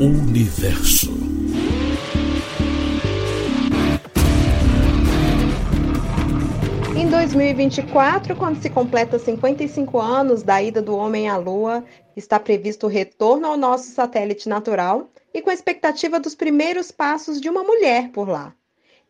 Universo. Em 2024, quando se completa 55 anos da ida do homem à Lua, está previsto o retorno ao nosso satélite natural e com a expectativa dos primeiros passos de uma mulher por lá.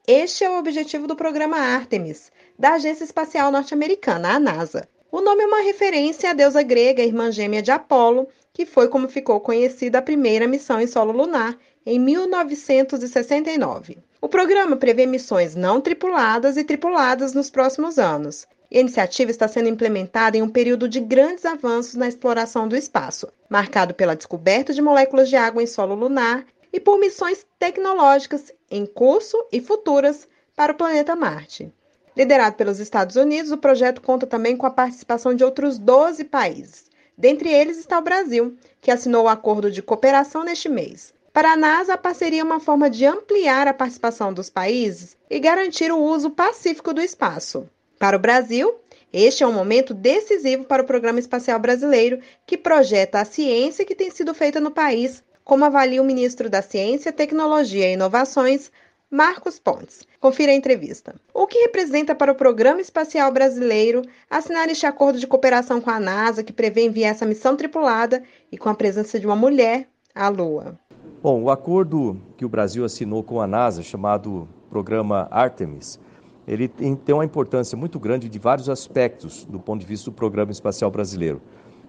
Este é o objetivo do programa Artemis, da Agência Espacial Norte-Americana, a NASA. O nome é uma referência à deusa grega, irmã gêmea de Apolo, que foi como ficou conhecida a primeira missão em solo lunar, em 1969. O programa prevê missões não tripuladas e tripuladas nos próximos anos. A iniciativa está sendo implementada em um período de grandes avanços na exploração do espaço, marcado pela descoberta de moléculas de água em solo lunar e por missões tecnológicas em curso e futuras para o planeta Marte. Liderado pelos Estados Unidos, o projeto conta também com a participação de outros 12 países. Dentre eles está o Brasil, que assinou o acordo de cooperação neste mês. Para a NASA, a parceria é uma forma de ampliar a participação dos países e garantir o uso pacífico do espaço. Para o Brasil, este é um momento decisivo para o Programa Espacial Brasileiro, que projeta a ciência que tem sido feita no país, como avalia o ministro da Ciência, Tecnologia e Inovações, Marcos Pontes. Confira a entrevista. O que representa para o Programa Espacial Brasileiro assinar este acordo de cooperação com a NASA, que prevê enviar essa missão tripulada e com a presença de uma mulher à Lua? Bom, o acordo que o Brasil assinou com a NASA, chamado Programa Artemis, ele tem uma importância muito grande de vários aspectos do ponto de vista do Programa Espacial Brasileiro.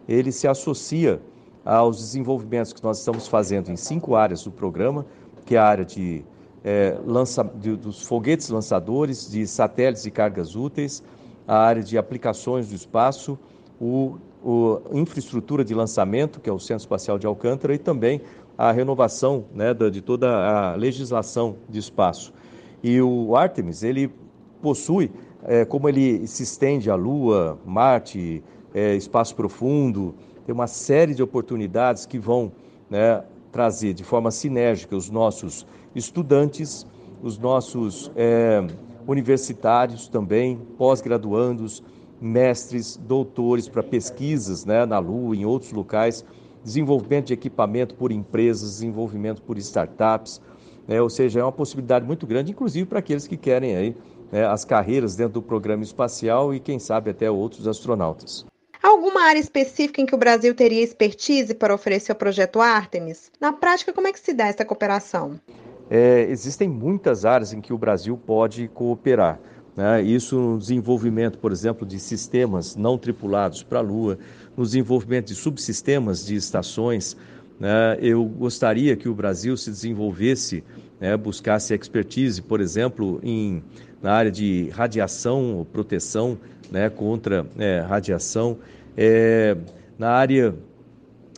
Ele se associa aos desenvolvimentos que nós estamos fazendo em cinco áreas do programa, que é a área de, é, lança, de, dos foguetes lançadores, de satélites e cargas úteis, a área de aplicações do espaço, o, o infraestrutura de lançamento, que é o Centro Espacial de Alcântara, e também a renovação né, de toda a legislação de espaço. E o Artemis, ele possui, é, como ele se estende à Lua, Marte, é, espaço profundo, tem uma série de oportunidades que vão né, trazer de forma sinérgica os nossos estudantes, os nossos é, universitários também, pós-graduandos, mestres, doutores para pesquisas né, na Lua, em outros locais desenvolvimento de equipamento por empresas, desenvolvimento por startups, né? ou seja, é uma possibilidade muito grande, inclusive para aqueles que querem aí né, as carreiras dentro do programa espacial e quem sabe até outros astronautas. Alguma área específica em que o Brasil teria expertise para oferecer o projeto Artemis? Na prática, como é que se dá essa cooperação? É, existem muitas áreas em que o Brasil pode cooperar. Né? Isso no desenvolvimento, por exemplo, de sistemas não tripulados para a Lua, no desenvolvimento de subsistemas de estações. Né? Eu gostaria que o Brasil se desenvolvesse, né? buscasse expertise, por exemplo, em, na área de radiação, proteção né? contra é, radiação, é, na área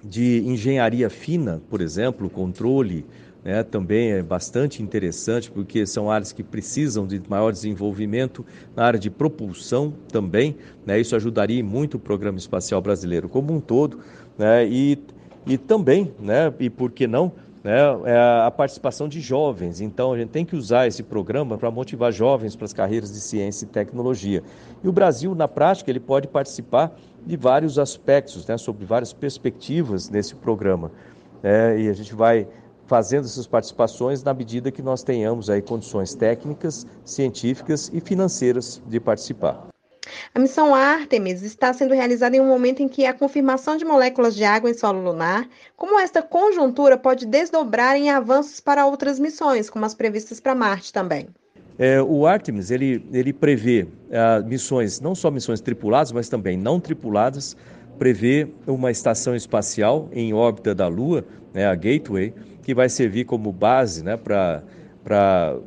de engenharia fina, por exemplo, controle, né, também é bastante interessante, porque são áreas que precisam de maior desenvolvimento, na área de propulsão também, né, isso ajudaria muito o programa espacial brasileiro como um todo, né, e, e também, né, e por que não, né, é a participação de jovens. Então, a gente tem que usar esse programa para motivar jovens para as carreiras de ciência e tecnologia. E o Brasil, na prática, ele pode participar de vários aspectos, né, sobre várias perspectivas nesse programa. É, e a gente vai fazendo essas participações na medida que nós tenhamos aí condições técnicas, científicas e financeiras de participar. A missão Artemis está sendo realizada em um momento em que a confirmação de moléculas de água em solo lunar, como esta conjuntura pode desdobrar em avanços para outras missões, como as previstas para Marte também. É, o Artemis ele, ele prevê uh, missões, não só missões tripuladas, mas também não tripuladas, prevê uma estação espacial em órbita da Lua, né, a Gateway, que vai servir como base né, para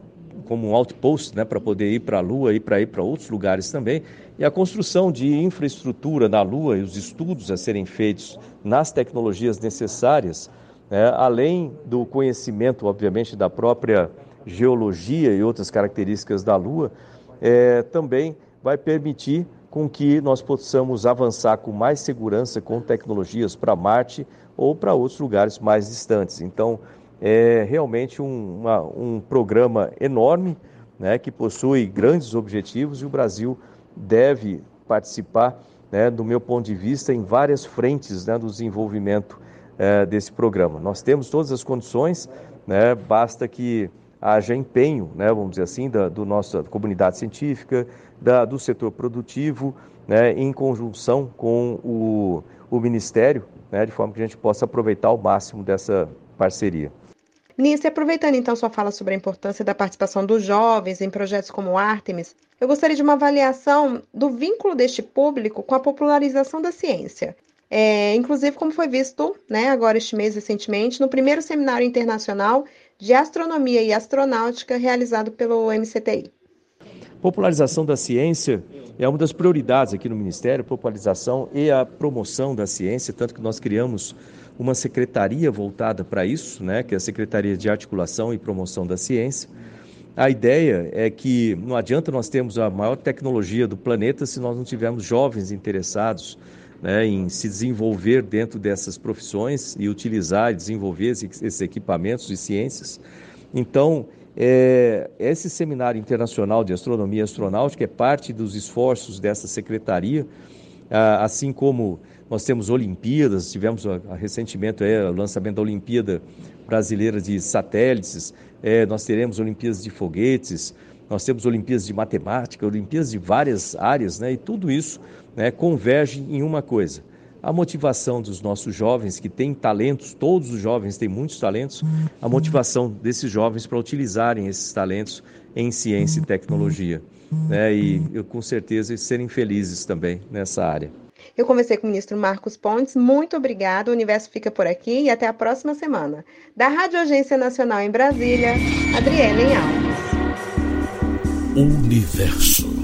como um outpost né, para poder ir para a Lua e para ir para outros lugares também. E a construção de infraestrutura na Lua e os estudos a serem feitos nas tecnologias necessárias, né, além do conhecimento, obviamente, da própria geologia e outras características da Lua, é, também vai permitir com que nós possamos avançar com mais segurança com tecnologias para Marte ou para outros lugares mais distantes. Então, é realmente um, uma, um programa enorme, né, que possui grandes objetivos e o Brasil deve participar, né, do meu ponto de vista, em várias frentes né, do desenvolvimento é, desse programa. Nós temos todas as condições, né, basta que haja empenho, né, vamos dizer assim, da do nossa comunidade científica, da, do setor produtivo, né, em conjunção com o, o Ministério, né, de forma que a gente possa aproveitar ao máximo dessa parceria. Nice, aproveitando então sua fala sobre a importância da participação dos jovens em projetos como o Artemis, eu gostaria de uma avaliação do vínculo deste público com a popularização da ciência. É, inclusive, como foi visto né, agora este mês recentemente, no primeiro seminário internacional de astronomia e astronáutica realizado pelo MCTI. Popularização da ciência é uma das prioridades aqui no Ministério, popularização e a promoção da ciência, tanto que nós criamos uma secretaria voltada para isso, né, que é a Secretaria de Articulação e Promoção da Ciência. A ideia é que não adianta nós termos a maior tecnologia do planeta se nós não tivermos jovens interessados né, em se desenvolver dentro dessas profissões e utilizar e desenvolver esses equipamentos de ciências. Então, é, esse seminário internacional de astronomia e astronáutica é parte dos esforços dessa secretaria, assim como nós temos Olimpíadas, tivemos recentemente é, o lançamento da Olimpíada Brasileira de Satélites, é, nós teremos Olimpíadas de Foguetes, nós temos Olimpíadas de Matemática, Olimpíadas de várias áreas, né, e tudo isso né, converge em uma coisa: a motivação dos nossos jovens que têm talentos, todos os jovens têm muitos talentos, a motivação desses jovens para utilizarem esses talentos em ciência e tecnologia. Né, e eu, com certeza serem felizes também nessa área. Eu conversei com o ministro Marcos Pontes. Muito obrigada. O Universo fica por aqui e até a próxima semana. Da Rádio Agência Nacional em Brasília, Adriele Alves. Universo.